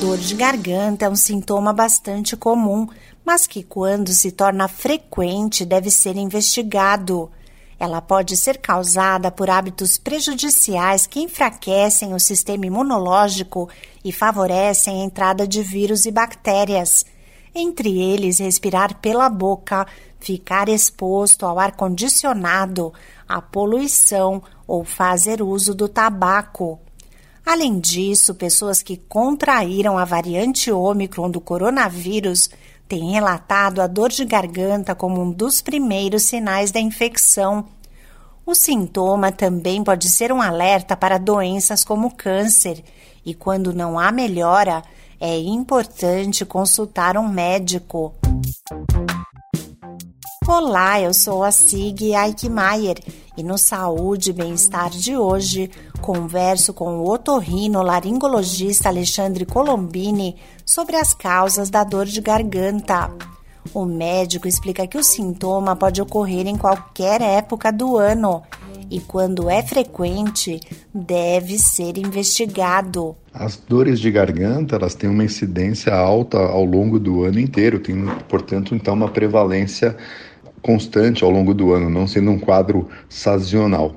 Dor de garganta é um sintoma bastante comum, mas que, quando se torna frequente, deve ser investigado. Ela pode ser causada por hábitos prejudiciais que enfraquecem o sistema imunológico e favorecem a entrada de vírus e bactérias. Entre eles, respirar pela boca, ficar exposto ao ar-condicionado, à poluição ou fazer uso do tabaco. Além disso, pessoas que contraíram a variante Ômicron do coronavírus têm relatado a dor de garganta como um dos primeiros sinais da infecção. O sintoma também pode ser um alerta para doenças como câncer, e quando não há melhora, é importante consultar um médico. Olá, eu sou a Sig Eichmeier e no Saúde e Bem-Estar de hoje converso com o otorrino laringologista Alexandre Colombini sobre as causas da dor de garganta. O médico explica que o sintoma pode ocorrer em qualquer época do ano e, quando é frequente, deve ser investigado. As dores de garganta elas têm uma incidência alta ao longo do ano inteiro, tem, portanto, então uma prevalência constante ao longo do ano, não sendo um quadro sazonal.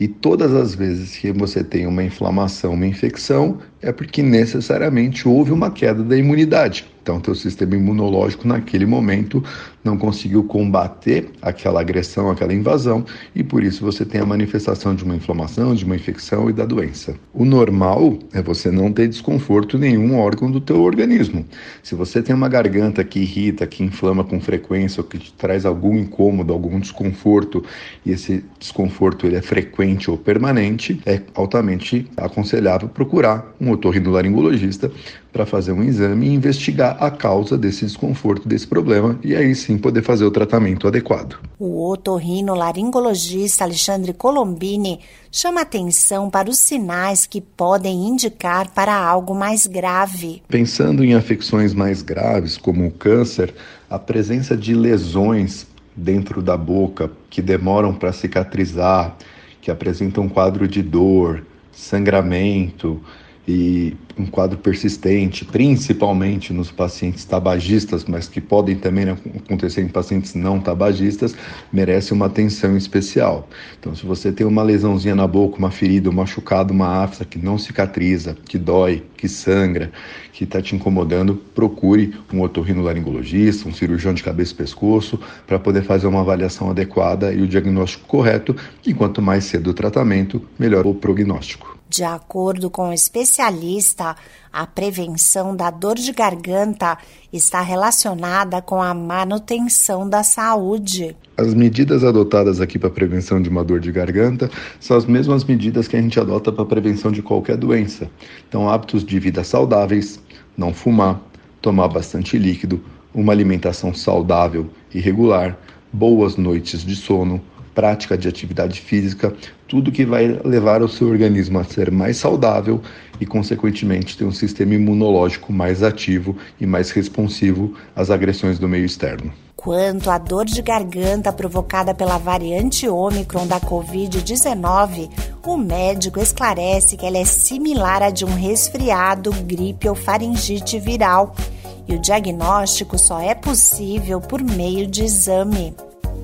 E todas as vezes que você tem uma inflamação, uma infecção, é porque necessariamente houve uma queda da imunidade. Então, teu sistema imunológico naquele momento não conseguiu combater aquela agressão, aquela invasão, e por isso você tem a manifestação de uma inflamação, de uma infecção e da doença. O normal é você não ter desconforto em nenhum órgão do teu organismo. Se você tem uma garganta que irrita, que inflama com frequência, ou que te traz algum incômodo, algum desconforto, e esse desconforto ele é frequente ou permanente, é altamente aconselhável procurar um otorrinolaringologista para fazer um exame e investigar a causa desse desconforto, desse problema, e aí sim poder fazer o tratamento adequado. O otorrinolaringologista Alexandre Colombini chama atenção para os sinais que podem indicar para algo mais grave. Pensando em afecções mais graves, como o câncer, a presença de lesões dentro da boca que demoram para cicatrizar, que apresentam um quadro de dor, sangramento, e um quadro persistente, principalmente nos pacientes tabagistas, mas que podem também acontecer em pacientes não tabagistas, merece uma atenção especial. Então, se você tem uma lesãozinha na boca, uma ferida, um machucado, uma afta que não cicatriza, que dói, que sangra, que está te incomodando, procure um otorrinolaringologista, um cirurgião de cabeça e pescoço, para poder fazer uma avaliação adequada e o diagnóstico correto. E quanto mais cedo o tratamento, melhor o prognóstico. De acordo com o especialista, a prevenção da dor de garganta está relacionada com a manutenção da saúde. As medidas adotadas aqui para prevenção de uma dor de garganta são as mesmas medidas que a gente adota para prevenção de qualquer doença. Então, hábitos de vida saudáveis, não fumar, tomar bastante líquido, uma alimentação saudável e regular, boas noites de sono, prática de atividade física, tudo que vai levar o seu organismo a ser mais saudável e, consequentemente, ter um sistema imunológico mais ativo e mais responsivo às agressões do meio externo. Quanto à dor de garganta provocada pela variante Ômicron da Covid-19, o médico esclarece que ela é similar à de um resfriado, gripe ou faringite viral e o diagnóstico só é possível por meio de exame.